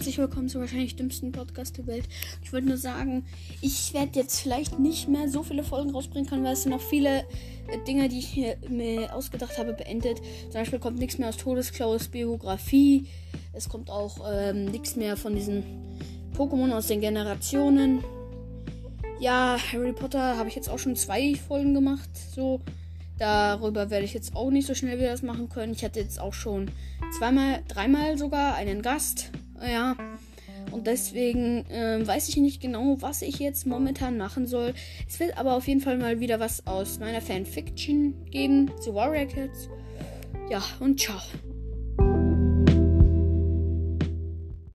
herzlich willkommen zur wahrscheinlich dümmsten Podcast der Welt. Ich wollte nur sagen, ich werde jetzt vielleicht nicht mehr so viele Folgen rausbringen können, weil es sind noch viele äh, Dinge, die ich mir ausgedacht habe, beendet. Zum Beispiel kommt nichts mehr aus Todesklaus Biografie. Es kommt auch ähm, nichts mehr von diesen Pokémon aus den Generationen. Ja, Harry Potter habe ich jetzt auch schon zwei Folgen gemacht. So, darüber werde ich jetzt auch nicht so schnell wieder das machen können. Ich hatte jetzt auch schon zweimal, dreimal sogar einen Gast. Ja. Und deswegen äh, weiß ich nicht genau, was ich jetzt momentan machen soll. Es wird aber auf jeden Fall mal wieder was aus meiner Fanfiction geben. The Warrior Kids. Ja, und ciao.